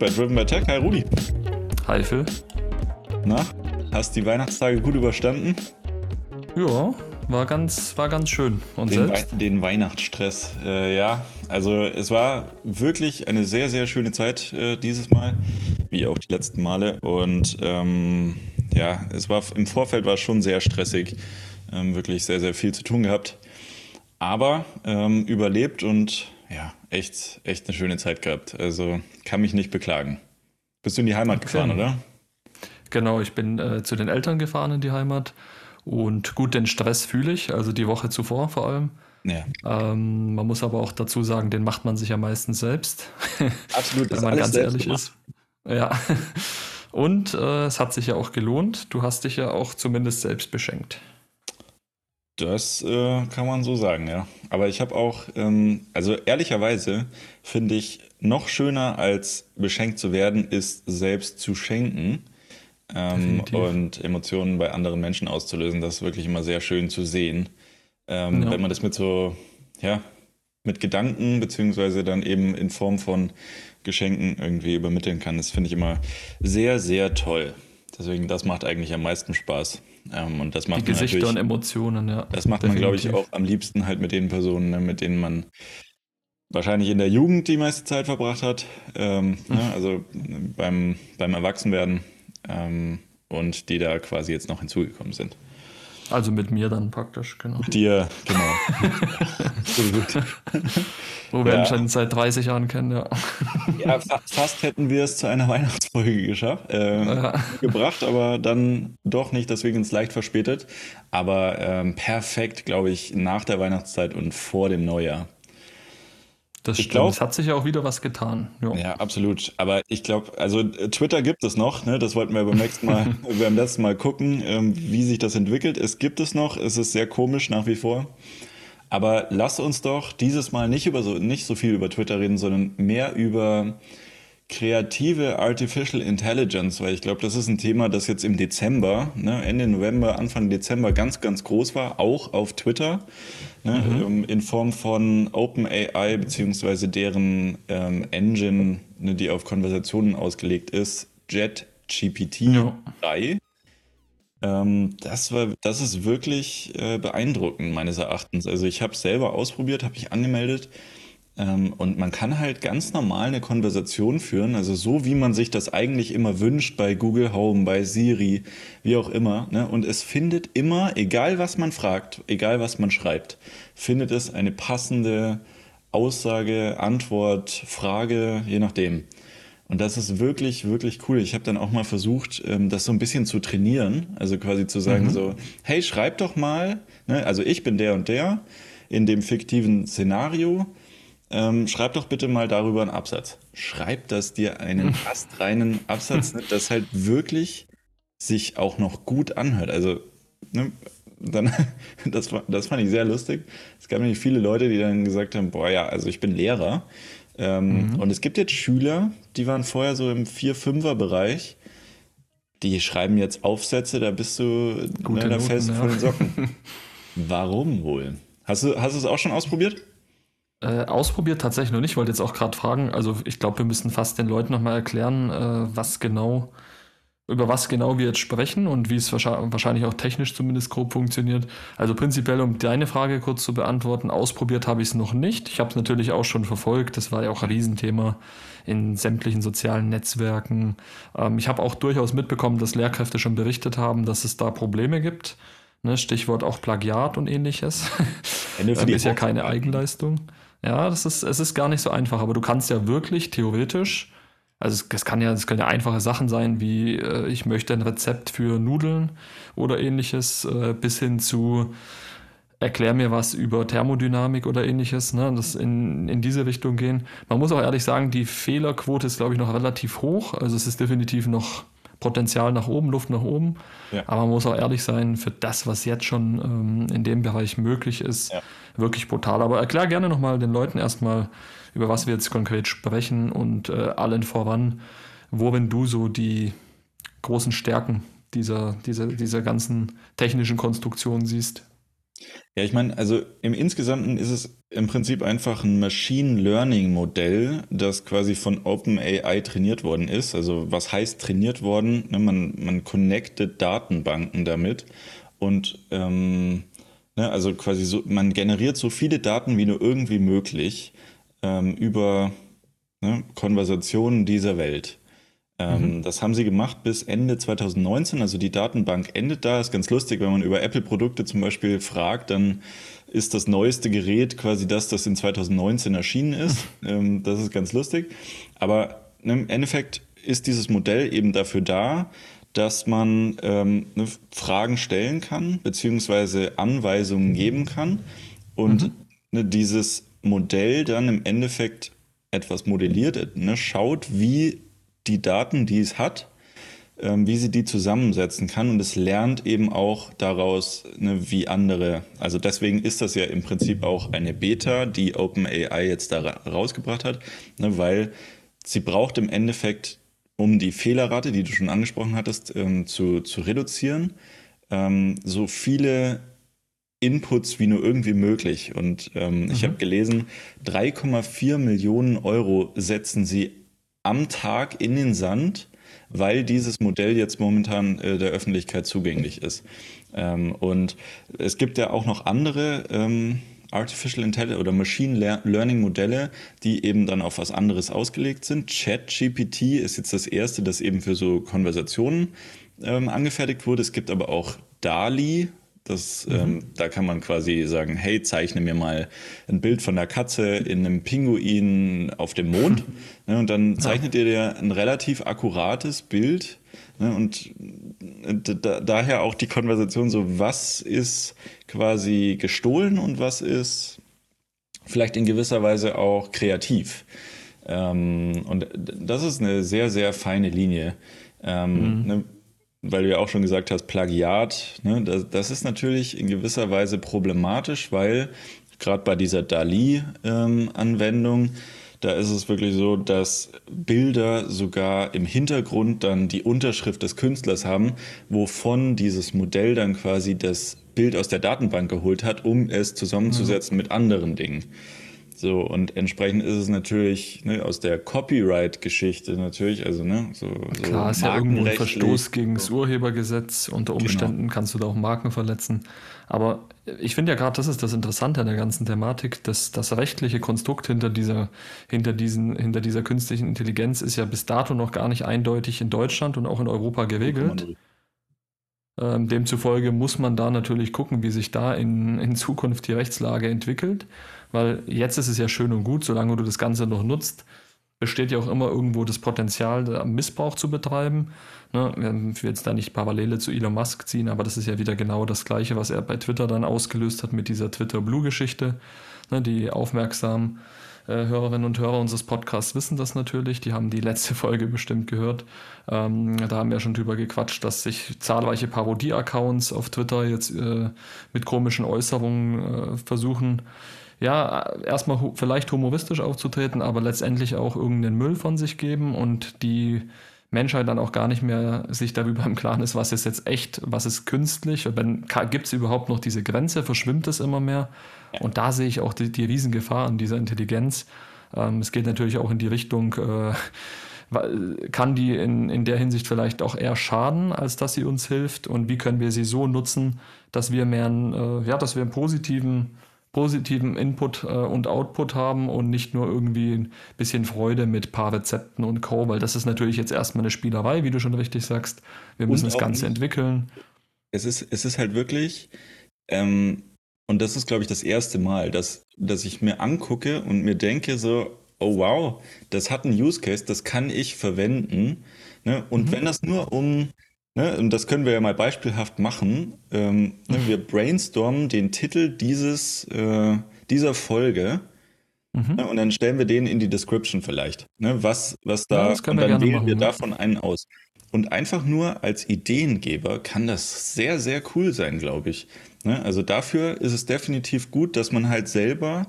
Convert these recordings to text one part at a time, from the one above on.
bei Driven by Tech. Hi Rudi. Hi Phil. Na, hast die Weihnachtstage gut überstanden? Ja, war ganz, war ganz schön. Und den, selbst? We den Weihnachtsstress, äh, ja. Also es war wirklich eine sehr, sehr schöne Zeit äh, dieses Mal, wie auch die letzten Male. Und ähm, ja, es war im Vorfeld war es schon sehr stressig. Ähm, wirklich sehr, sehr viel zu tun gehabt. Aber ähm, überlebt und ja, echt, echt eine schöne Zeit gehabt. Also kann mich nicht beklagen. Bist du in die Heimat okay. gefahren, oder? Genau, ich bin äh, zu den Eltern gefahren in die Heimat. Und gut, den Stress fühle ich, also die Woche zuvor vor allem. Ja. Ähm, man muss aber auch dazu sagen, den macht man sich ja meistens selbst. Absolut, wenn man ganz ehrlich gemacht. ist. Ja. Und äh, es hat sich ja auch gelohnt. Du hast dich ja auch zumindest selbst beschenkt. Das äh, kann man so sagen, ja. Aber ich habe auch, ähm, also ehrlicherweise finde ich, noch schöner als beschenkt zu werden, ist selbst zu schenken ähm, und Emotionen bei anderen Menschen auszulösen. Das ist wirklich immer sehr schön zu sehen. Ähm, ja. Wenn man das mit so, ja, mit Gedanken, beziehungsweise dann eben in Form von Geschenken irgendwie übermitteln kann. Das finde ich immer sehr, sehr toll. Deswegen, das macht eigentlich am meisten Spaß. Ähm, und das macht Die Gesichter und Emotionen, ja. Das macht man, glaube ich, auch am liebsten halt mit den Personen, ne, mit denen man wahrscheinlich in der Jugend die meiste Zeit verbracht hat. Ähm, mhm. ne, also beim, beim Erwachsenwerden ähm, und die da quasi jetzt noch hinzugekommen sind. Also mit mir dann praktisch, genau. Mit dir, genau. Absolut. Wo wir ja. ihn schon seit 30 Jahren kennen, ja. Ja, fa fast hätten wir es zu einer Weihnachtsfolge geschafft, äh, ja. gebracht, aber dann doch nicht, deswegen ins leicht verspätet. Aber ähm, perfekt, glaube ich, nach der Weihnachtszeit und vor dem Neujahr. Das ich stimmt. es hat sich ja auch wieder was getan. Jo. Ja, absolut. Aber ich glaube, also äh, Twitter gibt es noch. Ne? Das wollten wir beim nächsten Mal, beim letzten Mal gucken, ähm, wie sich das entwickelt. Es gibt es noch. Es ist sehr komisch nach wie vor. Aber lass uns doch dieses Mal nicht über so nicht so viel über Twitter reden, sondern mehr über kreative Artificial Intelligence, weil ich glaube, das ist ein Thema, das jetzt im Dezember, ne, Ende November, Anfang Dezember ganz, ganz groß war, auch auf Twitter, ne, mhm. ähm, in Form von OpenAI beziehungsweise deren ähm, Engine, ne, die auf Konversationen ausgelegt ist, JetGPT ja. 3. Ähm, das, war, das ist wirklich äh, beeindruckend meines Erachtens. Also ich habe es selber ausprobiert, habe mich angemeldet und man kann halt ganz normal eine Konversation führen, also so wie man sich das eigentlich immer wünscht bei Google Home, bei Siri, wie auch immer. Ne? Und es findet immer, egal was man fragt, egal was man schreibt, findet es eine passende Aussage, Antwort, Frage, je nachdem. Und das ist wirklich, wirklich cool. Ich habe dann auch mal versucht, ähm, das so ein bisschen zu trainieren. Also quasi zu sagen mhm. so, hey, schreib doch mal, ne? also ich bin der und der in dem fiktiven Szenario ähm, schreib doch bitte mal darüber einen Absatz. Schreib das dir einen astreinen Absatz, ne, das halt wirklich sich auch noch gut anhört. Also, ne, dann, das, das fand ich sehr lustig. Es gab nämlich viele Leute, die dann gesagt haben: Boah, ja, also ich bin Lehrer. Ähm, mhm. Und es gibt jetzt Schüler, die waren vorher so im 4-5er-Bereich. Die schreiben jetzt Aufsätze, da bist du ne, da fest ja. von den Socken. Warum wohl? Hast du, hast du es auch schon ausprobiert? Äh, ausprobiert tatsächlich noch nicht, wollte jetzt auch gerade fragen. Also ich glaube, wir müssen fast den Leuten nochmal erklären, äh, was genau, über was genau wir jetzt sprechen und wie es wahrscheinlich auch technisch zumindest grob funktioniert. Also prinzipiell, um deine Frage kurz zu beantworten, ausprobiert habe ich es noch nicht. Ich habe es natürlich auch schon verfolgt. Das war ja auch ein Riesenthema in sämtlichen sozialen Netzwerken. Ähm, ich habe auch durchaus mitbekommen, dass Lehrkräfte schon berichtet haben, dass es da Probleme gibt. Ne, Stichwort auch Plagiat und ähnliches. Ja, ähm, ist ja keine Eigenleistung. Ja, das ist, es ist gar nicht so einfach, aber du kannst ja wirklich theoretisch, also es, kann ja, es können ja einfache Sachen sein, wie äh, ich möchte ein Rezept für Nudeln oder ähnliches, äh, bis hin zu erklär mir was über Thermodynamik oder ähnliches, ne, das in, in diese Richtung gehen. Man muss auch ehrlich sagen, die Fehlerquote ist, glaube ich, noch relativ hoch. Also es ist definitiv noch Potenzial nach oben, Luft nach oben. Ja. Aber man muss auch ehrlich sein, für das, was jetzt schon ähm, in dem Bereich möglich ist, ja. wirklich brutal. Aber erklär gerne nochmal den Leuten erstmal, über was wir jetzt konkret sprechen und äh, allen voran, worin du so die großen Stärken dieser, dieser, dieser ganzen technischen Konstruktion siehst. Ja, ich meine, also im Insgesamten ist es im Prinzip einfach ein Machine Learning Modell, das quasi von OpenAI trainiert worden ist. Also was heißt trainiert worden? Ne, man, man connectet Datenbanken damit und ähm, ne, also quasi so, man generiert so viele Daten wie nur irgendwie möglich ähm, über ne, Konversationen dieser Welt. Ähm, mhm. Das haben sie gemacht bis Ende 2019. Also die Datenbank endet da. Ist ganz lustig, wenn man über Apple-Produkte zum Beispiel fragt, dann ist das neueste Gerät quasi das, das in 2019 erschienen ist. ähm, das ist ganz lustig. Aber ne, im Endeffekt ist dieses Modell eben dafür da, dass man ähm, ne, Fragen stellen kann, beziehungsweise Anweisungen geben kann und mhm. ne, dieses Modell dann im Endeffekt etwas modelliert, ne, schaut, wie die Daten, die es hat, ähm, wie sie die zusammensetzen kann und es lernt eben auch daraus, ne, wie andere. Also deswegen ist das ja im Prinzip auch eine Beta, die OpenAI jetzt da rausgebracht hat, ne, weil sie braucht im Endeffekt, um die Fehlerrate, die du schon angesprochen hattest, ähm, zu, zu reduzieren, ähm, so viele Inputs wie nur irgendwie möglich. Und ähm, mhm. ich habe gelesen, 3,4 Millionen Euro setzen sie am Tag in den Sand, weil dieses Modell jetzt momentan äh, der Öffentlichkeit zugänglich ist. Ähm, und es gibt ja auch noch andere ähm, Artificial Intelligence oder Machine Learning Modelle, die eben dann auf was anderes ausgelegt sind. ChatGPT ist jetzt das erste, das eben für so Konversationen ähm, angefertigt wurde. Es gibt aber auch DALI, das, mhm. ähm, da kann man quasi sagen, hey, zeichne mir mal ein Bild von der Katze in einem Pinguin auf dem Mond. ne, und dann zeichnet ja. ihr dir ein relativ akkurates Bild. Ne, und da, daher auch die Konversation so, was ist quasi gestohlen und was ist vielleicht in gewisser Weise auch kreativ. Ähm, und das ist eine sehr, sehr feine Linie. Ähm, mhm. ne, weil du ja auch schon gesagt hast, Plagiat, ne, das, das ist natürlich in gewisser Weise problematisch, weil gerade bei dieser DALI-Anwendung, ähm, da ist es wirklich so, dass Bilder sogar im Hintergrund dann die Unterschrift des Künstlers haben, wovon dieses Modell dann quasi das Bild aus der Datenbank geholt hat, um es zusammenzusetzen mhm. mit anderen Dingen. So, und entsprechend ist es natürlich ne, aus der Copyright-Geschichte natürlich, also ne, so. Klar, so ist ja irgendwo ein Verstoß gegen das Urhebergesetz. Unter genau. Umständen genau. kannst du da auch Marken verletzen. Aber ich finde ja gerade, das ist das Interessante an der ganzen Thematik, dass das rechtliche Konstrukt hinter dieser, hinter diesen, hinter dieser künstlichen Intelligenz ist ja bis dato noch gar nicht eindeutig in Deutschland und auch in Europa geregelt. Ähm, demzufolge muss man da natürlich gucken, wie sich da in, in Zukunft die Rechtslage entwickelt. Weil jetzt ist es ja schön und gut, solange du das Ganze noch nutzt, besteht ja auch immer irgendwo das Potenzial, Missbrauch zu betreiben. Ne? Ich will jetzt da nicht Parallele zu Elon Musk ziehen, aber das ist ja wieder genau das Gleiche, was er bei Twitter dann ausgelöst hat mit dieser Twitter-Blue-Geschichte. Ne? Die aufmerksamen äh, Hörerinnen und Hörer unseres Podcasts wissen das natürlich. Die haben die letzte Folge bestimmt gehört. Ähm, da haben wir schon drüber gequatscht, dass sich zahlreiche Parodie-Accounts auf Twitter jetzt äh, mit komischen Äußerungen äh, versuchen, ja, erstmal vielleicht humoristisch aufzutreten, aber letztendlich auch irgendeinen Müll von sich geben und die Menschheit dann auch gar nicht mehr sich darüber im Klaren ist, was ist jetzt echt, was ist künstlich, gibt es überhaupt noch diese Grenze, verschwimmt es immer mehr. Und da sehe ich auch die, die Riesengefahr an dieser Intelligenz. Ähm, es geht natürlich auch in die Richtung, äh, kann die in, in der Hinsicht vielleicht auch eher schaden, als dass sie uns hilft? Und wie können wir sie so nutzen, dass wir mehr, äh, ja, dass wir einen positiven positiven Input äh, und Output haben und nicht nur irgendwie ein bisschen Freude mit paar Rezepten und Co., weil das ist natürlich jetzt erstmal eine Spielerei, wie du schon richtig sagst. Wir müssen das Ganze entwickeln. Es ist, es ist halt wirklich, ähm, und das ist, glaube ich, das erste Mal, dass, dass ich mir angucke und mir denke so, oh wow, das hat einen Use Case, das kann ich verwenden. Ne? Und mhm. wenn das nur um Ne, und das können wir ja mal beispielhaft machen. Ähm, ne, wir brainstormen den Titel dieses, äh, dieser Folge mhm. ne, und dann stellen wir den in die Description vielleicht. Ne, was, was da, ja, und dann wählen machen, wir davon einen aus. Und einfach nur als Ideengeber kann das sehr, sehr cool sein, glaube ich. Ne, also dafür ist es definitiv gut, dass man halt selber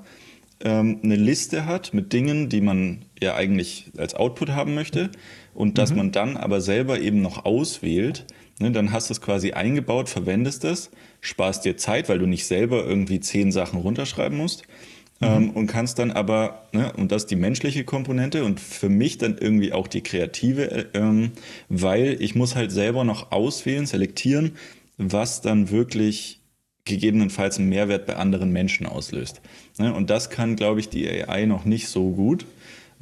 ähm, eine Liste hat mit Dingen, die man ja eigentlich als Output haben möchte und dass mhm. man dann aber selber eben noch auswählt, Ne, dann hast du es quasi eingebaut, verwendest es, sparst dir Zeit, weil du nicht selber irgendwie zehn Sachen runterschreiben musst. Mhm. Ähm, und kannst dann aber, ne, und das ist die menschliche Komponente und für mich dann irgendwie auch die kreative, äh, ähm, weil ich muss halt selber noch auswählen, selektieren, was dann wirklich gegebenenfalls einen Mehrwert bei anderen Menschen auslöst. Ne, und das kann, glaube ich, die AI noch nicht so gut.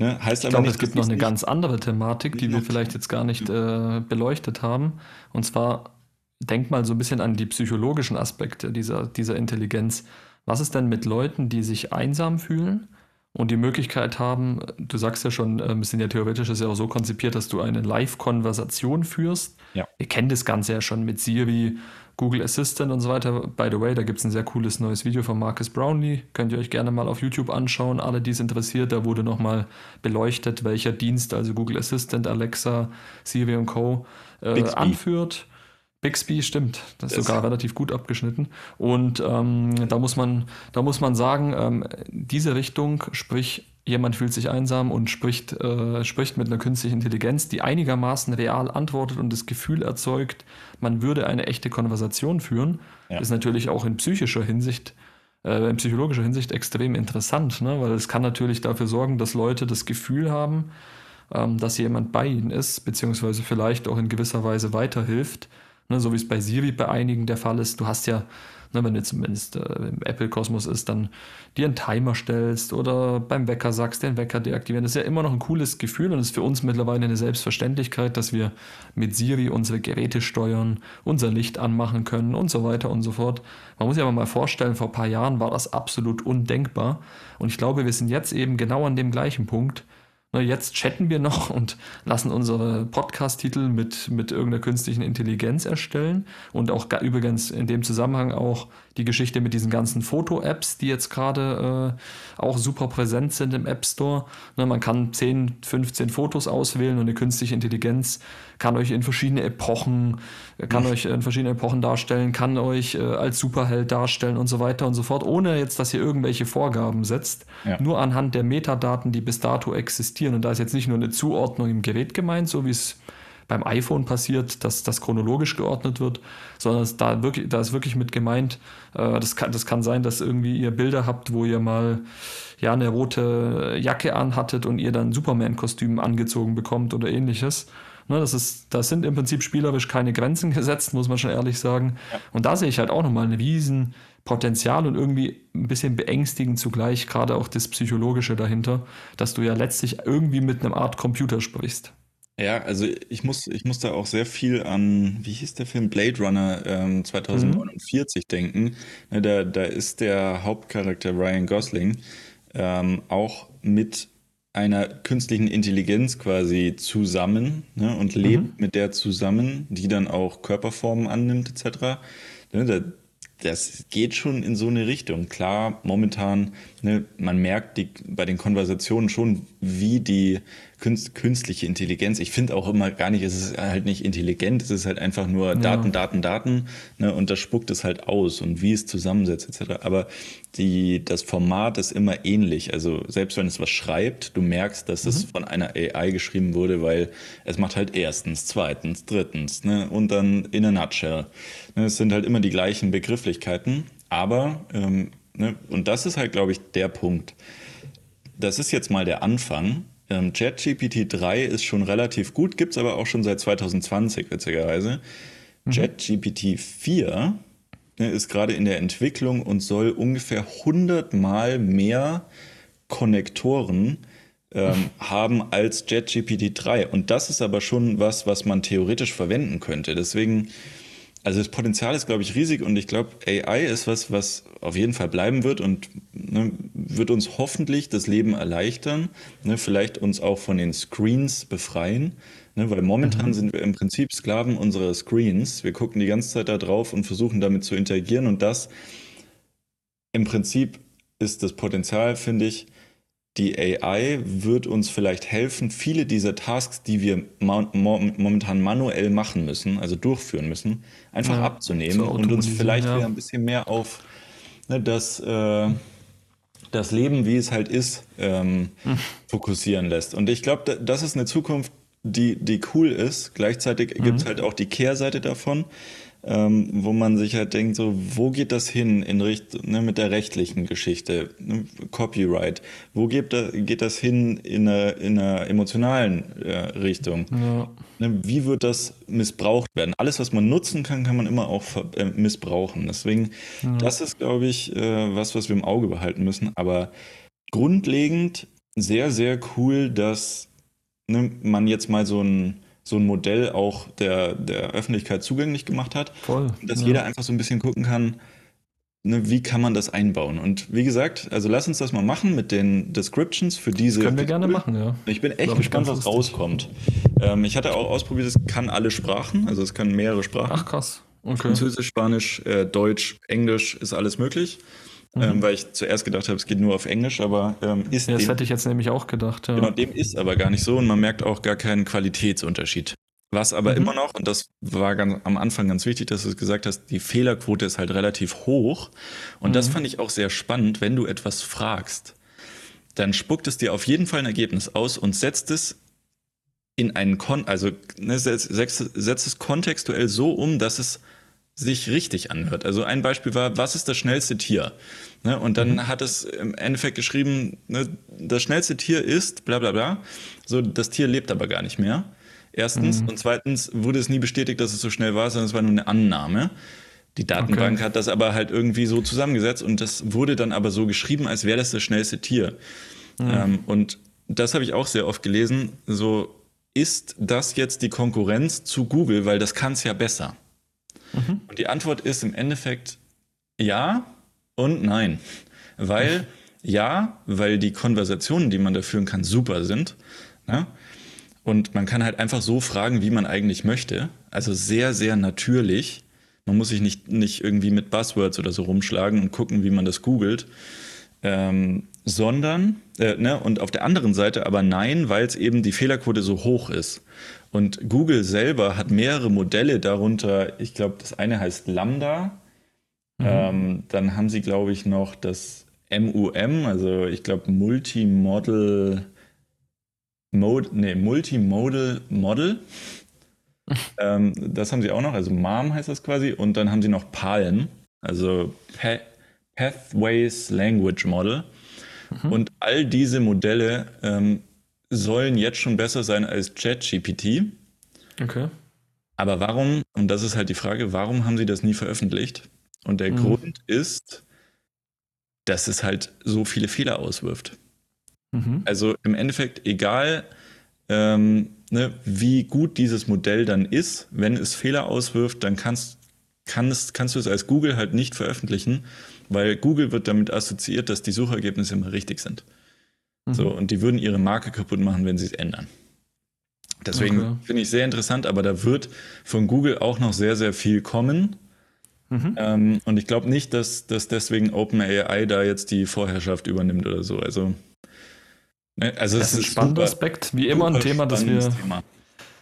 Ne? Heißt ich glaube, es gibt noch eine ganz andere Thematik, die wir vielleicht jetzt gar nicht äh, beleuchtet haben. Und zwar, denk mal so ein bisschen an die psychologischen Aspekte dieser, dieser Intelligenz. Was ist denn mit Leuten, die sich einsam fühlen und die Möglichkeit haben, du sagst ja schon, ein bisschen ja theoretisch ist ja auch so konzipiert, dass du eine Live-Konversation führst. Ja. Ihr kennt das Ganze ja schon mit Siri, Google Assistant und so weiter. By the way, da gibt es ein sehr cooles neues Video von Marcus Brownlee. Könnt ihr euch gerne mal auf YouTube anschauen. Alle, die es interessiert, da wurde nochmal beleuchtet, welcher Dienst, also Google Assistant, Alexa, Siri und Co. Äh, anführt. Bixby stimmt, das ist das sogar relativ gut abgeschnitten. Und ähm, da muss man, da muss man sagen, ähm, diese Richtung, sprich jemand fühlt sich einsam und spricht, äh, spricht mit einer künstlichen Intelligenz, die einigermaßen real antwortet und das Gefühl erzeugt, man würde eine echte Konversation führen, ja. ist natürlich auch in psychischer Hinsicht, äh, in psychologischer Hinsicht extrem interessant, ne? weil es kann natürlich dafür sorgen, dass Leute das Gefühl haben, ähm, dass jemand bei ihnen ist, beziehungsweise vielleicht auch in gewisser Weise weiterhilft, ne? so wie es bei Siri bei einigen der Fall ist. Du hast ja ne, wenn du zumindest äh, im Apple-Kosmos ist, dann dir einen Timer stellst oder beim Wecker sagst, den Wecker deaktivieren. Das ist ja immer noch ein cooles Gefühl und es ist für uns mittlerweile eine Selbstverständlichkeit, dass wir mit Siri unsere Geräte steuern, unser Licht anmachen können und so weiter und so fort. Man muss sich aber mal vorstellen, vor ein paar Jahren war das absolut undenkbar und ich glaube, wir sind jetzt eben genau an dem gleichen Punkt, Jetzt chatten wir noch und lassen unsere Podcast-Titel mit, mit irgendeiner künstlichen Intelligenz erstellen und auch übrigens in dem Zusammenhang auch die Geschichte mit diesen ganzen Foto-Apps, die jetzt gerade äh, auch super präsent sind im App Store. Ne, man kann 10, 15 Fotos auswählen und eine künstliche Intelligenz kann euch in verschiedene Epochen, kann mhm. euch in verschiedene Epochen darstellen, kann euch äh, als Superheld darstellen und so weiter und so fort, ohne jetzt, dass ihr irgendwelche Vorgaben setzt, ja. nur anhand der Metadaten, die bis dato existieren. Und da ist jetzt nicht nur eine Zuordnung im Gerät gemeint, so wie es beim iPhone passiert, dass das chronologisch geordnet wird, sondern da, wirklich, da ist wirklich mit gemeint, äh, das, kann, das kann sein, dass irgendwie ihr Bilder habt, wo ihr mal ja eine rote Jacke anhattet und ihr dann Superman-Kostüm angezogen bekommt oder ähnliches. Ne, das, ist, das sind im Prinzip spielerisch keine Grenzen gesetzt, muss man schon ehrlich sagen. Ja. Und da sehe ich halt auch nochmal ein Riesenpotenzial und irgendwie ein bisschen beängstigend zugleich, gerade auch das Psychologische dahinter, dass du ja letztlich irgendwie mit einem Art Computer sprichst. Ja, also ich muss, ich muss da auch sehr viel an, wie hieß der Film, Blade Runner ähm, 2049 mhm. denken. Ne, da, da ist der Hauptcharakter Ryan Gosling ähm, auch mit einer künstlichen Intelligenz quasi zusammen ne, und lebt mhm. mit der zusammen, die dann auch Körperformen annimmt etc. Ne, da, das geht schon in so eine Richtung. Klar, momentan, ne, man merkt die, bei den Konversationen schon, wie die künstliche Intelligenz. Ich finde auch immer gar nicht, es ist halt nicht intelligent, es ist halt einfach nur ja. Daten, Daten, Daten, ne, und das spuckt es halt aus und wie es zusammensetzt etc. Aber die, das Format ist immer ähnlich. Also selbst wenn es was schreibt, du merkst, dass mhm. es von einer AI geschrieben wurde, weil es macht halt erstens, zweitens, drittens, ne, und dann in a nutshell. Ne, es sind halt immer die gleichen Begrifflichkeiten, aber ähm, ne, und das ist halt, glaube ich, der Punkt. Das ist jetzt mal der Anfang ähm, ChatGPT 3 ist schon relativ gut, gibt es aber auch schon seit 2020, witzigerweise. Mhm. ChatGPT 4 ne, ist gerade in der Entwicklung und soll ungefähr 100 Mal mehr Konnektoren ähm, haben als ChatGPT 3. Und das ist aber schon was, was man theoretisch verwenden könnte. Deswegen also das Potenzial ist, glaube ich, riesig und ich glaube, AI ist was, was auf jeden Fall bleiben wird und ne, wird uns hoffentlich das Leben erleichtern, ne, vielleicht uns auch von den Screens befreien, ne, weil momentan mhm. sind wir im Prinzip Sklaven unserer Screens. Wir gucken die ganze Zeit da drauf und versuchen damit zu interagieren und das im Prinzip ist das Potenzial, finde ich, die AI wird uns vielleicht helfen, viele dieser Tasks, die wir momentan manuell machen müssen, also durchführen müssen, einfach ja, abzunehmen und uns vielleicht ja. wieder ein bisschen mehr auf ne, das, äh, das Leben, wie es halt ist, ähm, hm. fokussieren lässt. Und ich glaube, das ist eine Zukunft, die, die cool ist. Gleichzeitig mhm. gibt es halt auch die Kehrseite davon ähm, wo man sich halt denkt, so, wo geht das hin in Richtung, ne, mit der rechtlichen Geschichte, ne, Copyright, wo geht, da, geht das hin in einer, in einer emotionalen äh, Richtung? Ja. Ne, wie wird das missbraucht werden? Alles, was man nutzen kann, kann man immer auch äh, missbrauchen. Deswegen, ja. das ist, glaube ich, äh, was, was wir im Auge behalten müssen. Aber grundlegend sehr, sehr cool, dass ne, man jetzt mal so ein so ein Modell auch der, der Öffentlichkeit zugänglich gemacht hat. Voll. Dass ja. jeder einfach so ein bisschen gucken kann, ne, wie kann man das einbauen. Und wie gesagt, also lass uns das mal machen mit den Descriptions für diese. Das können wir gerne machen, ja. Ich bin echt gespannt, was rauskommt. Ähm, ich hatte auch ausprobiert, es kann alle Sprachen, also es kann mehrere Sprachen. Ach krass. Okay. Französisch, Spanisch, äh, Deutsch, Englisch ist alles möglich. Mhm. Ähm, weil ich zuerst gedacht habe, es geht nur auf Englisch, aber ähm, ist. Ja, das dem, hätte ich jetzt nämlich auch gedacht. Ja. Genau, dem ist aber gar nicht so und man merkt auch gar keinen Qualitätsunterschied. Was aber mhm. immer noch, und das war ganz, am Anfang ganz wichtig, dass du es gesagt hast, die Fehlerquote ist halt relativ hoch. Und mhm. das fand ich auch sehr spannend, wenn du etwas fragst, dann spuckt es dir auf jeden Fall ein Ergebnis aus und setzt es in einen Kon, also ne, setzt, setzt es kontextuell so um, dass es sich richtig anhört. Also ein Beispiel war, was ist das schnellste Tier? Ne, und dann mhm. hat es im Endeffekt geschrieben, ne, das schnellste Tier ist bla bla bla. So, das Tier lebt aber gar nicht mehr. Erstens. Mhm. Und zweitens wurde es nie bestätigt, dass es so schnell war, sondern es war nur eine Annahme. Die Datenbank okay. hat das aber halt irgendwie so zusammengesetzt und das wurde dann aber so geschrieben, als wäre das das schnellste Tier. Mhm. Ähm, und das habe ich auch sehr oft gelesen. So, ist das jetzt die Konkurrenz zu Google, weil das kann es ja besser? Mhm. Und die Antwort ist im Endeffekt ja und nein. Weil, ja, weil die Konversationen, die man da führen kann, super sind. Ne? Und man kann halt einfach so fragen, wie man eigentlich möchte. Also sehr, sehr natürlich. Man muss sich nicht, nicht irgendwie mit Buzzwords oder so rumschlagen und gucken, wie man das googelt. Ähm, sondern, äh, ne, und auf der anderen Seite aber nein, weil es eben die Fehlerquote so hoch ist. Und Google selber hat mehrere Modelle darunter. Ich glaube, das eine heißt Lambda. Mhm. Ähm, dann haben sie, glaube ich, noch das MUM, also ich glaube Multimodal, Mode, nee, Multimodal Model. ähm, das haben sie auch noch, also MAM heißt das quasi. Und dann haben sie noch PALM, also pa Pathways Language Model. Mhm. Und all diese Modelle ähm, sollen jetzt schon besser sein als ChatGPT. Okay. Aber warum, und das ist halt die Frage, warum haben sie das nie veröffentlicht? Und der mhm. Grund ist, dass es halt so viele Fehler auswirft. Mhm. Also im Endeffekt, egal ähm, ne, wie gut dieses Modell dann ist, wenn es Fehler auswirft, dann kannst, kannst, kannst du es als Google halt nicht veröffentlichen, weil Google wird damit assoziiert, dass die Suchergebnisse immer richtig sind. Mhm. So, und die würden ihre Marke kaputt machen, wenn sie es ändern. Deswegen okay. finde ich sehr interessant, aber da wird von Google auch noch sehr, sehr viel kommen. Mhm. Ähm, und ich glaube nicht, dass, dass deswegen OpenAI da jetzt die Vorherrschaft übernimmt oder so. Also, ne, also das ist ein spannender Aspekt, wie immer ein Thema, das wir. Thema.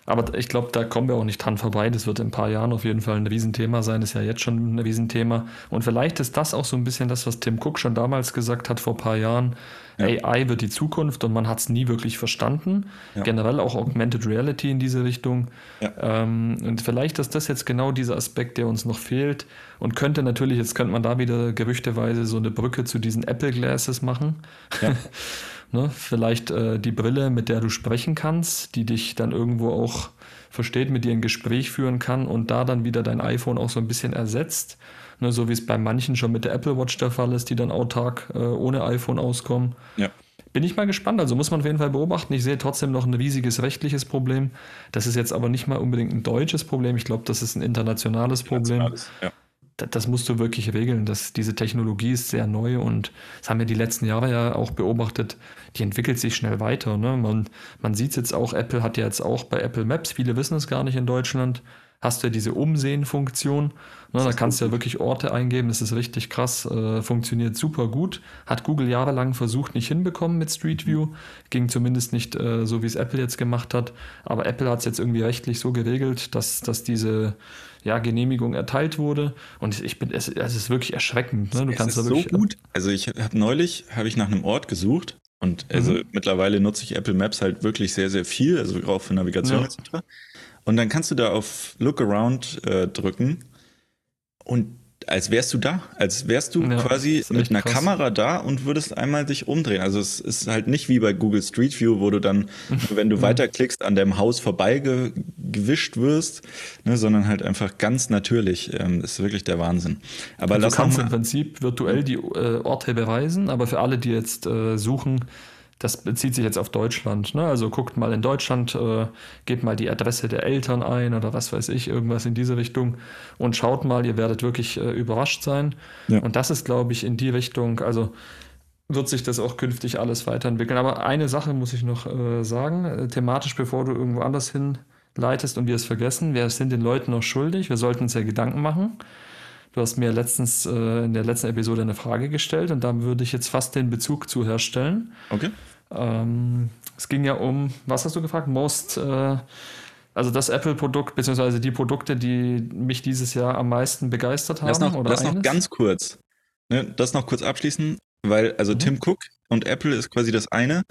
Aber ich glaube, da kommen wir auch nicht dran vorbei. Das wird in ein paar Jahren auf jeden Fall ein Riesenthema sein. Das ist ja jetzt schon ein Riesenthema. Und vielleicht ist das auch so ein bisschen das, was Tim Cook schon damals gesagt hat vor ein paar Jahren. Ja. AI wird die Zukunft und man hat es nie wirklich verstanden. Ja. Generell auch Augmented Reality in diese Richtung. Ja. Ähm, und vielleicht ist das jetzt genau dieser Aspekt, der uns noch fehlt. Und könnte natürlich, jetzt könnte man da wieder gerüchteweise so eine Brücke zu diesen Apple Glasses machen. Ne? Vielleicht äh, die Brille, mit der du sprechen kannst, die dich dann irgendwo auch versteht, mit dir ein Gespräch führen kann und da dann wieder dein iPhone auch so ein bisschen ersetzt. Ne? So wie es bei manchen schon mit der Apple Watch der Fall ist, die dann autark äh, ohne iPhone auskommen. Ja. Bin ich mal gespannt. Also muss man auf jeden Fall beobachten. Ich sehe trotzdem noch ein riesiges rechtliches Problem. Das ist jetzt aber nicht mal unbedingt ein deutsches Problem. Ich glaube, das ist ein internationales Problem. Internationales, ja das musst du wirklich regeln. dass diese Technologie ist sehr neu und das haben wir die letzten Jahre ja auch beobachtet. Die entwickelt sich schnell weiter. Ne? Man, man sieht es jetzt auch, Apple hat ja jetzt auch bei Apple Maps, viele wissen es gar nicht in Deutschland, hast du ja diese Umsehen-Funktion. Ne? Da kannst du ja wirklich Orte eingeben, das ist richtig krass, äh, funktioniert super gut. Hat Google jahrelang versucht, nicht hinbekommen mit Street View. Ging zumindest nicht äh, so, wie es Apple jetzt gemacht hat. Aber Apple hat es jetzt irgendwie rechtlich so geregelt, dass, dass diese ja, Genehmigung erteilt wurde. Und ich bin, es, es ist wirklich erschreckend. Ne? Du es kannst ist da wirklich, so gut. Also ich habe neulich, habe ich nach einem Ort gesucht Und also mhm. mittlerweile nutze ich Apple Maps halt wirklich sehr, sehr viel, also auch für Navigation ja. etc. Und dann kannst du da auf Look Around äh, drücken und als wärst du da, als wärst du ja, quasi mit einer krass. Kamera da und würdest einmal dich umdrehen. Also es ist halt nicht wie bei Google Street View, wo du dann, wenn du weiterklickst, an deinem Haus vorbeigewischt wirst, ne, sondern halt einfach ganz natürlich. Ähm, ist wirklich der Wahnsinn. Aber also du kannst im Prinzip virtuell die äh, Orte beweisen, aber für alle, die jetzt äh, suchen, das bezieht sich jetzt auf Deutschland. Ne? Also guckt mal in Deutschland, äh, gebt mal die Adresse der Eltern ein oder was weiß ich, irgendwas in diese Richtung und schaut mal, ihr werdet wirklich äh, überrascht sein. Ja. Und das ist, glaube ich, in die Richtung, also wird sich das auch künftig alles weiterentwickeln. Aber eine Sache muss ich noch äh, sagen, äh, thematisch, bevor du irgendwo anders hinleitest und wir es vergessen, wir sind den Leuten noch schuldig, wir sollten uns ja Gedanken machen. Du hast mir letztens äh, in der letzten Episode eine Frage gestellt und da würde ich jetzt fast den Bezug zu herstellen. Okay. Ähm, es ging ja um, was hast du gefragt? Most, äh, also das Apple-Produkt, beziehungsweise die Produkte, die mich dieses Jahr am meisten begeistert haben. Lass noch, oder lass noch ganz kurz, ne, das noch kurz abschließen, weil, also mhm. Tim Cook und Apple ist quasi das eine.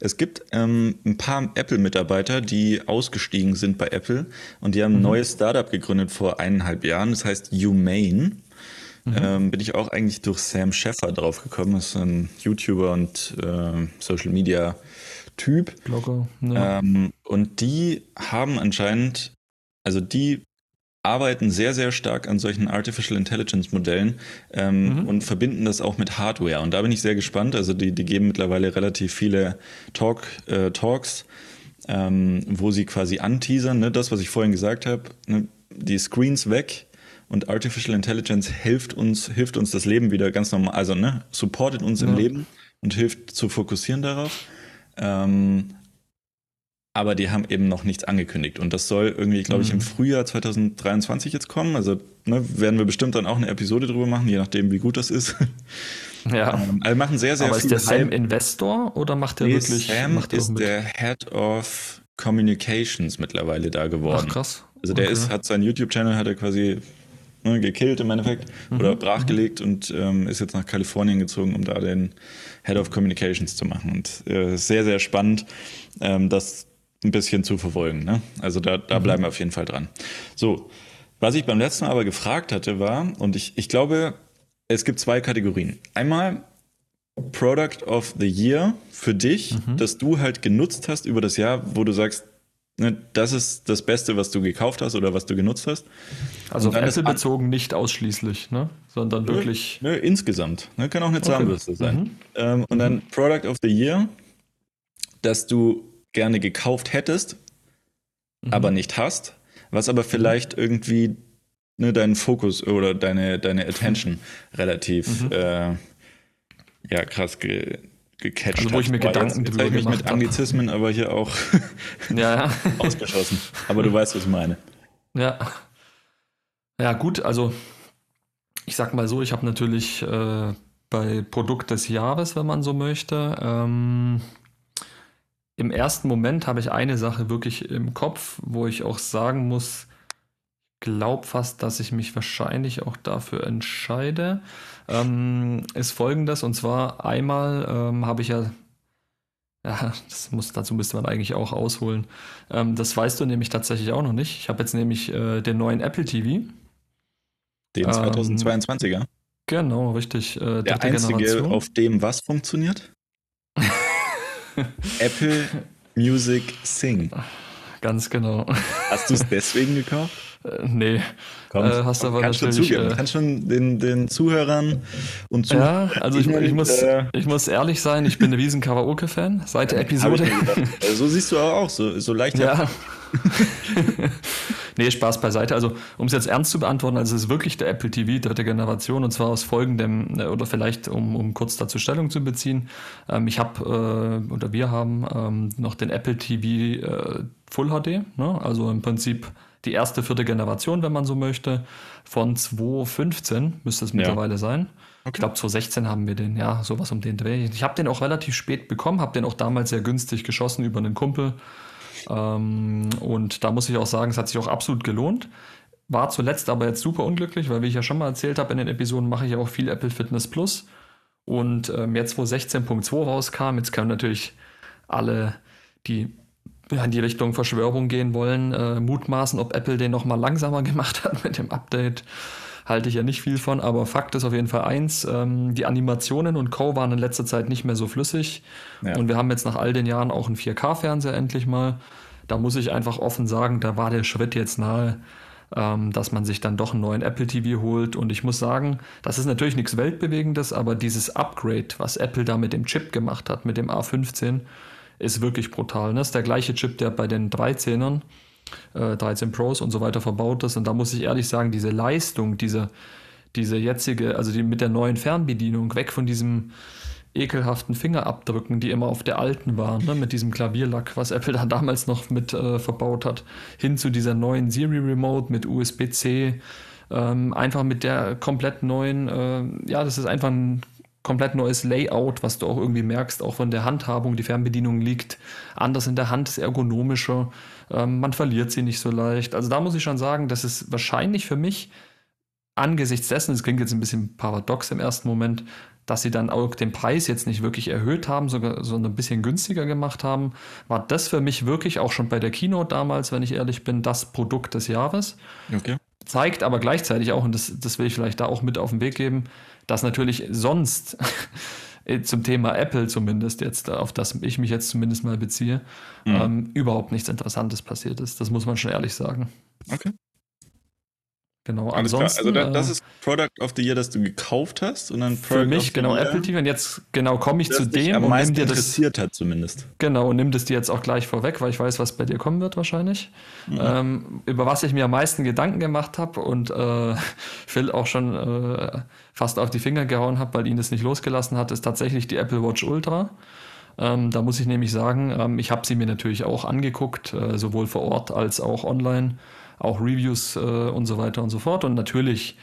Es gibt ähm, ein paar Apple-Mitarbeiter, die ausgestiegen sind bei Apple und die haben mhm. ein neues Startup gegründet vor eineinhalb Jahren. Das heißt Humane. Mhm. Ähm, bin ich auch eigentlich durch Sam Sheffer drauf gekommen. Das ist ein YouTuber und äh, Social Media Typ. Blogger. Ja. Ähm, und die haben anscheinend, also die arbeiten sehr, sehr stark an solchen Artificial Intelligence Modellen ähm, mhm. und verbinden das auch mit Hardware. Und da bin ich sehr gespannt. Also die, die geben mittlerweile relativ viele Talk, äh, Talks, ähm, wo sie quasi anteasern, ne? das, was ich vorhin gesagt habe, ne? die Screens weg und Artificial Intelligence hilft uns, hilft uns das Leben wieder ganz normal, also ne, supportet uns ja. im Leben und hilft zu fokussieren darauf. Ähm, aber die haben eben noch nichts angekündigt. Und das soll irgendwie, glaube ich, im mhm. Frühjahr 2023 jetzt kommen. Also ne, werden wir bestimmt dann auch eine Episode drüber machen, je nachdem, wie gut das ist. Ja. Ähm, also machen sehr, sehr Aber ist der Sam Investor oder macht der nee, wirklich? Sam ist der Head of Communications mittlerweile da geworden. Ach, krass. Also der okay. ist, hat seinen YouTube-Channel, hat er quasi ne, gekillt im Endeffekt mhm. oder brachgelegt mhm. und ähm, ist jetzt nach Kalifornien gezogen, um da den Head of Communications zu machen. Und äh, sehr, sehr spannend, ähm, dass ein bisschen zu verfolgen. Ne? Also da, da mhm. bleiben wir auf jeden Fall dran. So, was ich beim letzten Mal aber gefragt hatte, war, und ich, ich glaube, es gibt zwei Kategorien. Einmal Product of the Year für dich, mhm. das du halt genutzt hast über das Jahr, wo du sagst, das ist das Beste, was du gekauft hast oder was du genutzt hast. Also auf Apple bezogen nicht ausschließlich, ne? sondern nö, wirklich. Nö, insgesamt. Ne? Kann auch eine Zahnbürste okay. sein. Mhm. Ähm, und mhm. dann Product of the Year, dass du gerne gekauft hättest, mhm. aber nicht hast, was aber vielleicht irgendwie ne, deinen Fokus oder deine, deine Attention relativ mhm. äh, ja, krass ge gecatcht also, wo ich mir. Gedanken jetzt, jetzt drüber ich mich mit Anglizismen, aber hier auch ja, ja. ausgeschossen. Aber du weißt, was ich meine. Ja. Ja, gut, also ich sag mal so, ich habe natürlich äh, bei Produkt des Jahres, wenn man so möchte, ähm, im ersten Moment habe ich eine Sache wirklich im Kopf, wo ich auch sagen muss, glaube fast, dass ich mich wahrscheinlich auch dafür entscheide. Ähm, ist folgendes, und zwar einmal ähm, habe ich ja, ja, das muss, dazu müsste man eigentlich auch ausholen. Ähm, das weißt du nämlich tatsächlich auch noch nicht. Ich habe jetzt nämlich äh, den neuen Apple TV. Den 2022er? Ähm, genau, richtig. Äh, Der einzige, Generation. auf dem was funktioniert? Apple Music Sing. Ganz genau. Hast du es deswegen gekauft? Äh, nee. Komm, äh, hast komm, aber kannst natürlich, schon. Äh, kannst schon den, den Zuhörern und Zuhörern. Ja, also ich, ich, muss, äh, ich muss ehrlich sein, ich bin ein riesen Karaoke-Fan seit der Episode. Also so siehst du aber auch, so, so leicht. Ja. nee, Spaß beiseite. Also, um es jetzt ernst zu beantworten, also es ist wirklich der Apple TV dritte Generation und zwar aus folgendem, äh, oder vielleicht um, um kurz dazu Stellung zu beziehen. Ähm, ich habe, äh, oder wir haben ähm, noch den Apple TV äh, Full HD, ne? also im Prinzip die erste, vierte Generation, wenn man so möchte. Von 2015 müsste es mittlerweile ja. sein. Okay. Ich glaube, 2016 haben wir den, ja, sowas um den Dreh. Ich habe den auch relativ spät bekommen, habe den auch damals sehr günstig geschossen über einen Kumpel. Ähm, und da muss ich auch sagen, es hat sich auch absolut gelohnt. War zuletzt aber jetzt super unglücklich, weil wie ich ja schon mal erzählt habe in den Episoden, mache ich ja auch viel Apple Fitness Plus. Und ähm, jetzt, wo 16.2 rauskam, jetzt können natürlich alle, die in die Richtung Verschwörung gehen wollen, äh, mutmaßen, ob Apple den nochmal langsamer gemacht hat mit dem Update. Halte ich ja nicht viel von, aber Fakt ist auf jeden Fall eins, ähm, die Animationen und Co. waren in letzter Zeit nicht mehr so flüssig. Ja. Und wir haben jetzt nach all den Jahren auch einen 4K-Fernseher endlich mal. Da muss ich einfach offen sagen, da war der Schritt jetzt nahe, ähm, dass man sich dann doch einen neuen Apple TV holt. Und ich muss sagen, das ist natürlich nichts Weltbewegendes, aber dieses Upgrade, was Apple da mit dem Chip gemacht hat, mit dem A15, ist wirklich brutal. Ne? Das ist der gleiche Chip, der bei den 13ern, äh, 13 Pros und so weiter verbaut ist. Und da muss ich ehrlich sagen, diese Leistung, diese, diese jetzige, also die mit der neuen Fernbedienung, weg von diesem ekelhaften Fingerabdrücken, die immer auf der alten waren, ne, mit diesem Klavierlack, was Apple da damals noch mit äh, verbaut hat, hin zu dieser neuen Siri Remote mit USB-C, ähm, einfach mit der komplett neuen, äh, ja, das ist einfach ein komplett neues Layout, was du auch irgendwie merkst, auch von der Handhabung. Die Fernbedienung liegt anders in der Hand, ist ergonomischer. Ähm, man verliert sie nicht so leicht. Also da muss ich schon sagen, das ist wahrscheinlich für mich angesichts dessen, es klingt jetzt ein bisschen paradox im ersten Moment, dass sie dann auch den Preis jetzt nicht wirklich erhöht haben, sogar sondern ein bisschen günstiger gemacht haben, war das für mich wirklich auch schon bei der Keynote damals, wenn ich ehrlich bin, das Produkt des Jahres. Okay. Zeigt aber gleichzeitig auch, und das, das will ich vielleicht da auch mit auf den Weg geben, dass natürlich sonst zum Thema Apple zumindest jetzt, auf das ich mich jetzt zumindest mal beziehe, mhm. ähm, überhaupt nichts Interessantes passiert ist. Das muss man schon ehrlich sagen. Okay. Genau, Alles ansonsten. Klar. Also das, das, ist Product of the Year, das du gekauft hast und dann Product Für mich, genau, Year, Apple TV. Und jetzt genau komme ich zu dem am und nimm dir das. interessiert hat zumindest. Genau, und nimm das dir jetzt auch gleich vorweg, weil ich weiß, was bei dir kommen wird wahrscheinlich. Mhm. Ähm, über was ich mir am meisten Gedanken gemacht habe und äh, Phil auch schon äh, fast auf die Finger gehauen habe, weil ihn das nicht losgelassen hat, ist tatsächlich die Apple Watch Ultra. Ähm, da muss ich nämlich sagen, ähm, ich habe sie mir natürlich auch angeguckt, äh, sowohl vor Ort als auch online auch Reviews äh, und so weiter und so fort. Und natürlich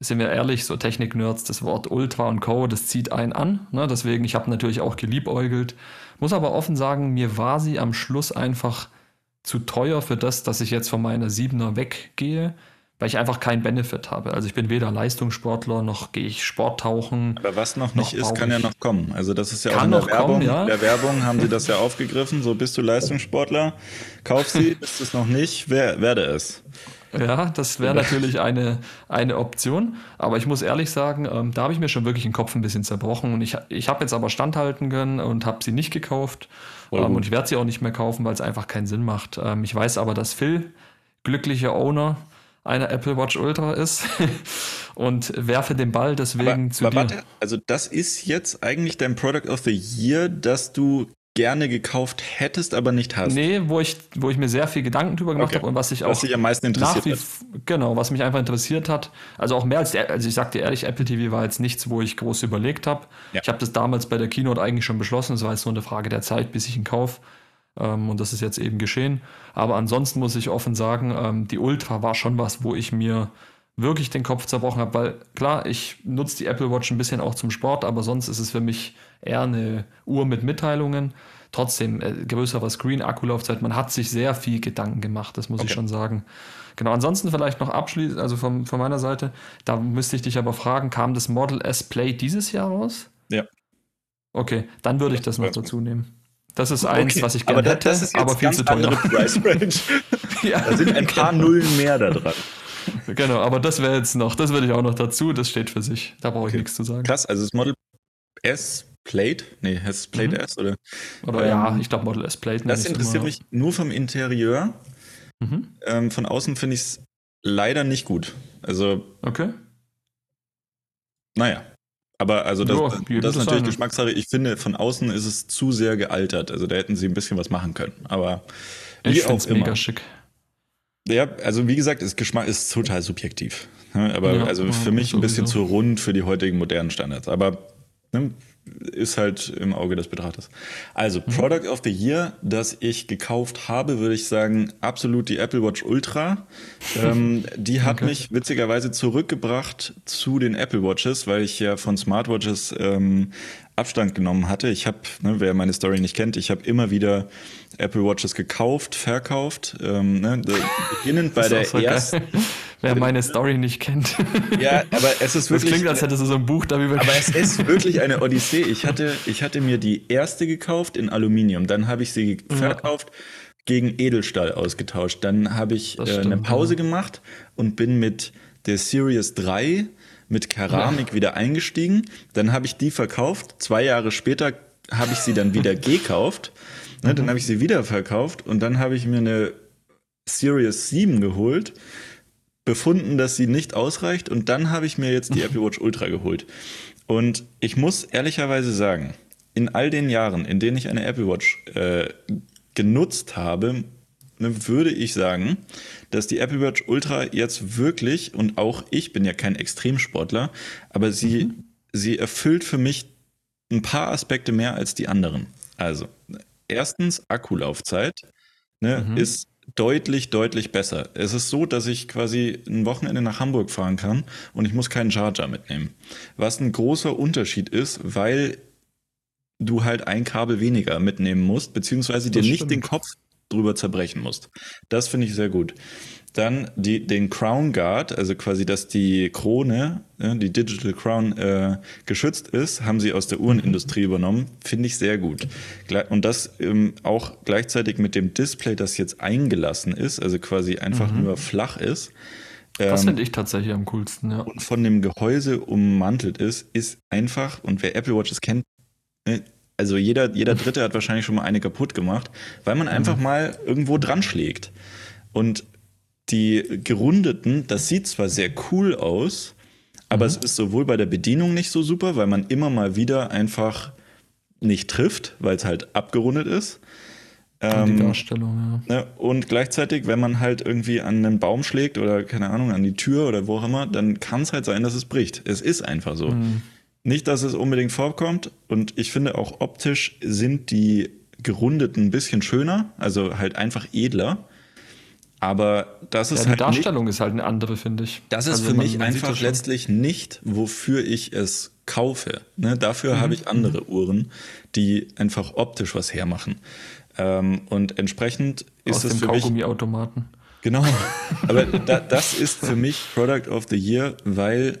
sind wir ehrlich, so Technik-Nerds, das Wort Ultra und Co., das zieht einen an. Ne? Deswegen, ich habe natürlich auch geliebäugelt. Muss aber offen sagen, mir war sie am Schluss einfach zu teuer für das, dass ich jetzt von meiner 7er weggehe weil ich einfach keinen Benefit habe. Also ich bin weder Leistungssportler noch gehe ich Sporttauchen. Aber was noch nicht noch ist, kann ja noch kommen. Also das ist ja auch in der Werbung. Kommen, ja. der Werbung haben sie das ja aufgegriffen. So bist du Leistungssportler, kauf sie, bist es noch nicht, wer, werde es. Ja, das wäre natürlich eine, eine Option. Aber ich muss ehrlich sagen, ähm, da habe ich mir schon wirklich den Kopf ein bisschen zerbrochen. Und ich, ich habe jetzt aber standhalten können und habe sie nicht gekauft. Ähm, und ich werde sie auch nicht mehr kaufen, weil es einfach keinen Sinn macht. Ähm, ich weiß aber, dass Phil, glücklicher Owner, einer Apple Watch Ultra ist und werfe den Ball deswegen aber, zu aber dir. Warte, also das ist jetzt eigentlich dein Product of the Year, das du gerne gekauft hättest, aber nicht hast. Nee, wo ich, wo ich mir sehr viel Gedanken drüber gemacht okay. habe und was ich auch was dich am meisten interessiert wie, hat. Genau, was mich einfach interessiert hat. Also auch mehr als, also ich sagte ehrlich, Apple TV war jetzt nichts, wo ich groß überlegt habe. Ja. Ich habe das damals bei der Keynote eigentlich schon beschlossen. Es war jetzt nur eine Frage der Zeit, bis ich ihn kaufe. Ähm, und das ist jetzt eben geschehen. Aber ansonsten muss ich offen sagen, ähm, die Ultra war schon was, wo ich mir wirklich den Kopf zerbrochen habe, weil klar, ich nutze die Apple Watch ein bisschen auch zum Sport, aber sonst ist es für mich eher eine Uhr mit Mitteilungen. Trotzdem äh, größerer Screen, Akkulaufzeit, man hat sich sehr viel Gedanken gemacht, das muss okay. ich schon sagen. Genau, ansonsten vielleicht noch abschließend, also von, von meiner Seite, da müsste ich dich aber fragen, kam das Model S Play dieses Jahr raus? Ja. Okay, dann würde ich das noch dazu nehmen. Das ist eins, okay. was ich gerne hätte, das ist aber viel zu teuer. Price Range. ja, da sind ein paar genau. Nullen mehr da dran. Genau, aber das wäre jetzt noch, das würde ich auch noch dazu, das steht für sich. Da brauche ich okay. nichts zu sagen. Krass, also das Model S Plate? Nee, heißt es Plate mhm. S oder? Oder ähm, ja, ich glaube Model S Plate. Das interessiert mich nur vom Interieur. Mhm. Ähm, von außen finde ich es leider nicht gut. Also. Okay. Naja, aber also das, ja, das ist natürlich Geschmackssache. Ich finde, von außen ist es zu sehr gealtert. Also da hätten sie ein bisschen was machen können. Aber ich finde es mega schick. Ja, also wie gesagt, ist Geschmack ist total subjektiv. Ne? Aber ja, also für mich ein bisschen zu rund für die heutigen modernen Standards. Aber ne, ist halt im Auge des Betrachters. Also, mhm. Product of the Year, das ich gekauft habe, würde ich sagen, absolut die Apple Watch Ultra. ähm, die hat okay. mich witzigerweise zurückgebracht zu den Apple Watches, weil ich ja von Smartwatches ähm, Abstand genommen hatte. Ich habe, ne, wer meine Story nicht kennt, ich habe immer wieder Apple Watches gekauft, verkauft. Ähm, ne, beginnend bei der ersten. Wer meine Story nicht kennt. Ja, aber es ist wirklich. Das klingt, als hättest du so ein Buch darüber Aber es ist wirklich eine Odyssee. Ich hatte, ich hatte mir die erste gekauft in Aluminium. Dann habe ich sie verkauft. Gegen Edelstahl ausgetauscht. Dann habe ich äh, eine Pause ja. gemacht und bin mit der Series 3 mit Keramik ja. wieder eingestiegen. Dann habe ich die verkauft. Zwei Jahre später habe ich sie dann wieder gekauft. Ne, dann mhm. habe ich sie wieder verkauft und dann habe ich mir eine Series 7 geholt, befunden, dass sie nicht ausreicht und dann habe ich mir jetzt die Apple Watch Ultra geholt. Und ich muss ehrlicherweise sagen, in all den Jahren, in denen ich eine Apple Watch äh, genutzt habe, ne, würde ich sagen, dass die Apple Watch Ultra jetzt wirklich, und auch ich bin ja kein Extremsportler, aber sie, mhm. sie erfüllt für mich ein paar Aspekte mehr als die anderen. Also, erstens, Akkulaufzeit ne, mhm. ist deutlich, deutlich besser. Es ist so, dass ich quasi ein Wochenende nach Hamburg fahren kann und ich muss keinen Charger mitnehmen. Was ein großer Unterschied ist, weil du halt ein Kabel weniger mitnehmen musst, beziehungsweise dir nicht den Kopf drüber zerbrechen musst. Das finde ich sehr gut. Dann die, den Crown Guard, also quasi, dass die Krone, die Digital Crown äh, geschützt ist, haben sie aus der Uhrenindustrie übernommen. Finde ich sehr gut. Und das ähm, auch gleichzeitig mit dem Display, das jetzt eingelassen ist, also quasi einfach mhm. nur flach ist. Das ähm, finde ich tatsächlich am coolsten, ja. Und von dem Gehäuse ummantelt ist, ist einfach, und wer Apple Watches kennt, äh, also jeder, jeder Dritte hat wahrscheinlich schon mal eine kaputt gemacht, weil man einfach mhm. mal irgendwo dran schlägt. Und die gerundeten, das sieht zwar sehr cool aus, aber mhm. es ist sowohl bei der Bedienung nicht so super, weil man immer mal wieder einfach nicht trifft, weil es halt abgerundet ist. Ähm, die Darstellung, ja. Ne, und gleichzeitig, wenn man halt irgendwie an einen Baum schlägt oder keine Ahnung, an die Tür oder wo auch immer, dann kann es halt sein, dass es bricht. Es ist einfach so. Mhm. Nicht, dass es unbedingt vorkommt. Und ich finde auch optisch sind die gerundeten ein bisschen schöner, also halt einfach edler. Aber das ist ja, die halt. Die Darstellung nicht, ist halt eine andere, finde ich. Das ist also für man, mich man einfach letztlich nicht, wofür ich es kaufe. Ne, dafür mhm. habe ich andere Uhren, die einfach optisch was hermachen. Ähm, und entsprechend ist Aus es dem für Kaugummi-Automaten. Genau. Aber da, das ist für mich Product of the Year, weil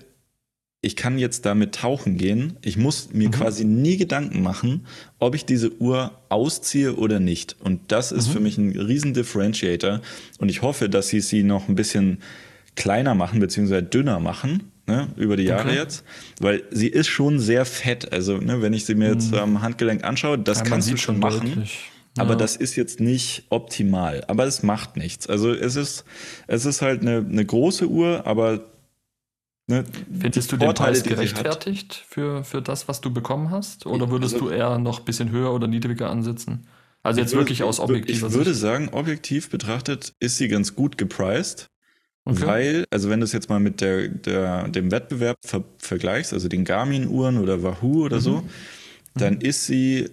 ich kann jetzt damit tauchen gehen. Ich muss mir mhm. quasi nie Gedanken machen, ob ich diese Uhr ausziehe oder nicht. Und das ist mhm. für mich ein riesen Differentiator. Und ich hoffe, dass sie sie noch ein bisschen kleiner machen, beziehungsweise dünner machen, ne, über die Jahre okay. jetzt. Weil sie ist schon sehr fett. Also, ne, wenn ich sie mir jetzt mhm. am Handgelenk anschaue, das ja, kannst du schon machen. Ja. Aber das ist jetzt nicht optimal. Aber es macht nichts. Also es ist, es ist halt eine, eine große Uhr, aber Ne, Findest du den Preis gerechtfertigt für, für das, was du bekommen hast? Oder würdest also, du eher noch ein bisschen höher oder niedriger ansetzen? Also jetzt würde, wirklich aus objektiver Sicht. Ich würde sagen, objektiv betrachtet ist sie ganz gut gepriced. Okay. Weil, also wenn du es jetzt mal mit der, der, dem Wettbewerb ver vergleichst, also den Garmin-Uhren oder Wahoo oder mhm. so, dann mhm. ist sie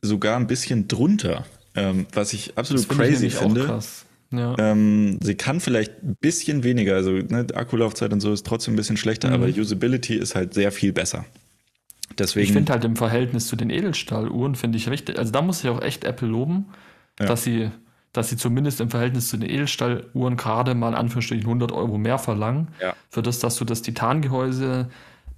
sogar ein bisschen drunter. Ähm, was ich absolut crazy ich finde. Auch krass. Ja. Ähm, sie kann vielleicht ein bisschen weniger, also ne, Akkulaufzeit und so ist trotzdem ein bisschen schlechter, mhm. aber Usability ist halt sehr viel besser. Deswegen, ich finde halt im Verhältnis zu den Edelstahluhren, finde ich richtig, also da muss ich auch echt Apple loben, ja. dass sie dass sie zumindest im Verhältnis zu den Edelstahluhren gerade mal in Anführungsstrichen 100 Euro mehr verlangen. Ja. Für das, dass du das Titangehäuse,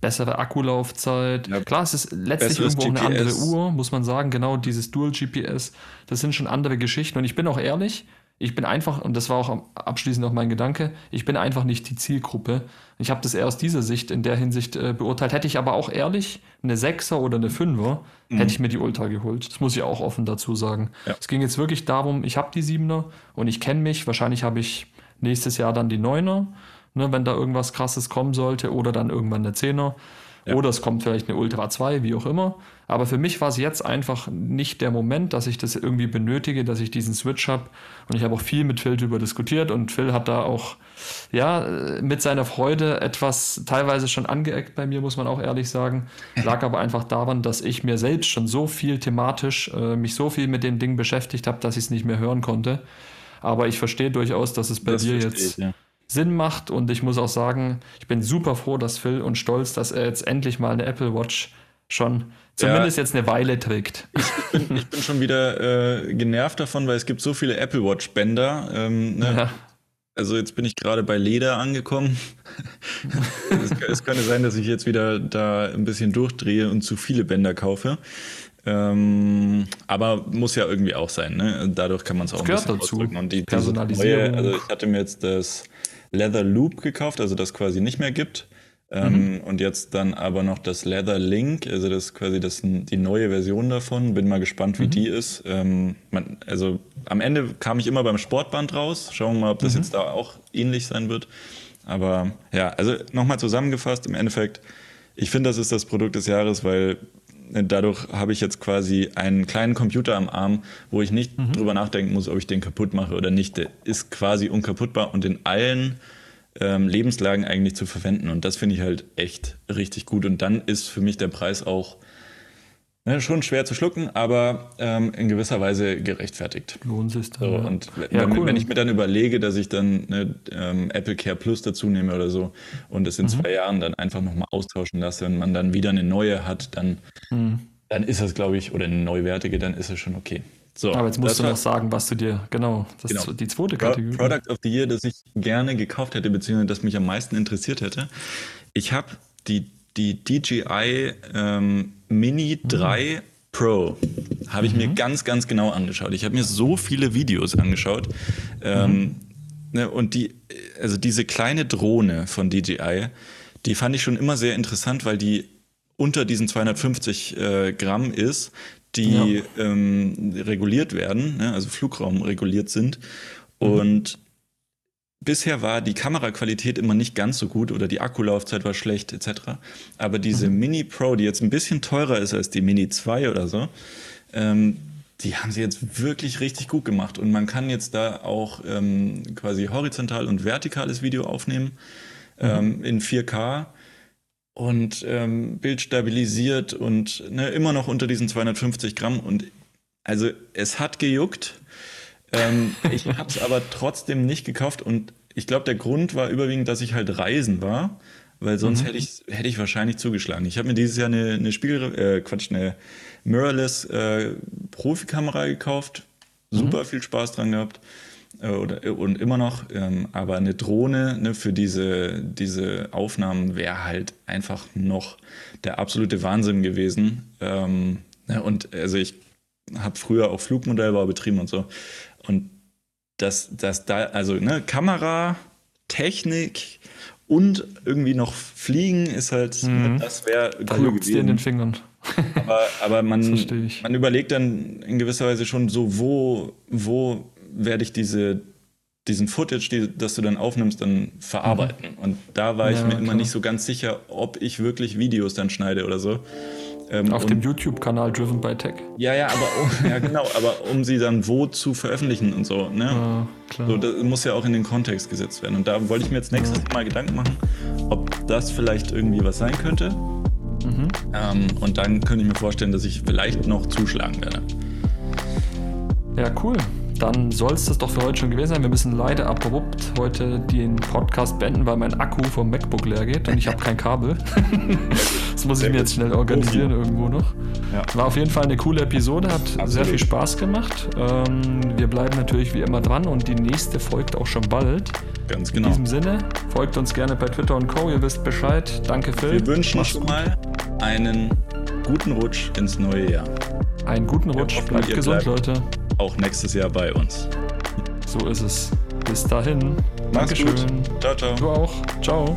bessere Akkulaufzeit. Ja. Klar, es ist letztlich irgendwo GPS. eine andere Uhr, muss man sagen. Genau, dieses Dual GPS, das sind schon andere Geschichten. Und ich bin auch ehrlich, ich bin einfach, und das war auch abschließend auch mein Gedanke, ich bin einfach nicht die Zielgruppe. Ich habe das eher aus dieser Sicht, in der Hinsicht äh, beurteilt. Hätte ich aber auch ehrlich eine Sechser oder eine Fünfer, mhm. hätte ich mir die Ultra geholt. Das muss ich auch offen dazu sagen. Ja. Es ging jetzt wirklich darum, ich habe die Siebener und ich kenne mich. Wahrscheinlich habe ich nächstes Jahr dann die Neuner, ne, wenn da irgendwas krasses kommen sollte, oder dann irgendwann eine Zehner. Ja. Oder es kommt vielleicht eine Ultra 2, wie auch immer. Aber für mich war es jetzt einfach nicht der Moment, dass ich das irgendwie benötige, dass ich diesen Switch habe. Und ich habe auch viel mit Phil darüber diskutiert und Phil hat da auch ja mit seiner Freude etwas teilweise schon angeeckt bei mir, muss man auch ehrlich sagen. Lag aber einfach daran, dass ich mir selbst schon so viel thematisch äh, mich so viel mit dem Ding beschäftigt habe, dass ich es nicht mehr hören konnte. Aber ich verstehe durchaus, dass es bei das dir jetzt ich, ja. Sinn macht. Und ich muss auch sagen, ich bin super froh, dass Phil und stolz, dass er jetzt endlich mal eine Apple Watch schon zumindest ja, jetzt eine Weile trägt. Ich, ich, bin, ich bin, schon wieder äh, genervt davon, weil es gibt so viele Apple Watch Bänder. Ähm, ne? ja. also jetzt bin ich gerade bei Leder angekommen. es, es, könnte sein, dass ich jetzt wieder da ein bisschen durchdrehe und zu viele Bänder kaufe. Ähm, aber muss ja irgendwie auch sein. Ne? Dadurch kann man es auch ein bisschen dazu. ausdrücken. Und die Personalisierung. Neue, also ich hatte mir jetzt das Leather Loop gekauft, also das quasi nicht mehr gibt. Ähm, mhm. Und jetzt dann aber noch das Leather Link, also das ist quasi das, die neue Version davon. Bin mal gespannt, wie mhm. die ist. Ähm, man, also am Ende kam ich immer beim Sportband raus. Schauen wir mal, ob das mhm. jetzt da auch ähnlich sein wird. Aber ja, also nochmal zusammengefasst, im Endeffekt, ich finde, das ist das Produkt des Jahres, weil dadurch habe ich jetzt quasi einen kleinen Computer am Arm, wo ich nicht mhm. drüber nachdenken muss, ob ich den kaputt mache oder nicht. Der ist quasi unkaputtbar und in allen ähm, Lebenslagen eigentlich zu verwenden. Und das finde ich halt echt richtig gut. Und dann ist für mich der Preis auch ne, schon schwer zu schlucken, aber ähm, in gewisser Weise gerechtfertigt. Lohnt sich dann. So, und ja, wenn, cool. wenn, ich mir dann überlege, dass ich dann ne, ähm, Apple Care Plus dazu nehme oder so und es in mhm. zwei Jahren dann einfach nochmal austauschen lasse und man dann wieder eine neue hat, dann, mhm. dann ist das, glaube ich, oder eine neuwertige, dann ist es schon okay. So, Aber jetzt musst du noch sagen, was du dir, genau, das genau. die zweite Kategorie. Product of the Year, das ich gerne gekauft hätte, beziehungsweise das mich am meisten interessiert hätte. Ich habe die, die DJI ähm, Mini 3 mhm. Pro, habe ich mhm. mir ganz, ganz genau angeschaut. Ich habe mir so viele Videos angeschaut. Ähm, mhm. ne, und die, also diese kleine Drohne von DJI, die fand ich schon immer sehr interessant, weil die unter diesen 250 äh, Gramm ist die ja. ähm, reguliert werden, ne, also Flugraum reguliert sind. Mhm. Und bisher war die Kameraqualität immer nicht ganz so gut oder die Akkulaufzeit war schlecht etc. Aber diese mhm. Mini Pro, die jetzt ein bisschen teurer ist als die Mini 2 oder so, ähm, die haben sie jetzt wirklich richtig gut gemacht. Und man kann jetzt da auch ähm, quasi horizontal und vertikales Video aufnehmen mhm. ähm, in 4K und ähm, Bild stabilisiert und ne, immer noch unter diesen 250 Gramm. Und also es hat gejuckt. Ähm, ich habe es aber trotzdem nicht gekauft und ich glaube, der Grund war überwiegend, dass ich halt reisen war, weil sonst mhm. hätte ich hätte ich wahrscheinlich zugeschlagen. Ich habe mir dieses Jahr eine, eine Spiegel, äh, Quatsch, eine Mirrorless äh, Profikamera gekauft, super mhm. viel Spaß dran gehabt äh, oder, äh, und immer noch. Ähm, aber eine Drohne ne, für diese, diese Aufnahmen wäre halt einfach noch der absolute Wahnsinn gewesen. Ähm, ne, und also ich habe früher auch Flugmodellbau betrieben und so. Und das, das da, also ne, Kamera, Technik und irgendwie noch Fliegen ist halt, mhm. das wäre cool gewesen. dir in den Fingern. aber, aber man, man überlegt dann in gewisser Weise schon so, wo, wo werde ich diese, diesen Footage, die, das du dann aufnimmst, dann verarbeiten. Mhm. Und da war ich ja, mir immer nicht so ganz sicher, ob ich wirklich Videos dann schneide oder so. Ähm, Auf dem YouTube-Kanal Driven by Tech. Ja, ja, aber oh, ja, genau, aber um sie dann wo zu veröffentlichen und so, ne? Ja, so, das muss ja auch in den Kontext gesetzt werden. Und da wollte ich mir jetzt nächstes. Mal Gedanken machen, ob das vielleicht irgendwie was sein könnte. Mhm. Ähm, und dann könnte ich mir vorstellen, dass ich vielleicht noch zuschlagen werde. Ja, cool dann soll es das doch für heute schon gewesen sein. Wir müssen leider abrupt heute den Podcast beenden, weil mein Akku vom MacBook leer geht und ich habe kein Kabel. das muss ich mir jetzt schnell organisieren irgendwo noch. War auf jeden Fall eine coole Episode, hat Absolut. sehr viel Spaß gemacht. Ähm, wir bleiben natürlich wie immer dran und die nächste folgt auch schon bald. Ganz genau. In diesem Sinne, folgt uns gerne bei Twitter und Co. Ihr wisst Bescheid. Danke, Phil. Wir wünschen schon mal einen guten Rutsch ins neue Jahr. Einen guten Rutsch. Bleibt gesund, bleibt. Leute auch nächstes Jahr bei uns. So ist es. Bis dahin. Mach's Dankeschön. Gut. Ciao, ciao. Du auch. Ciao.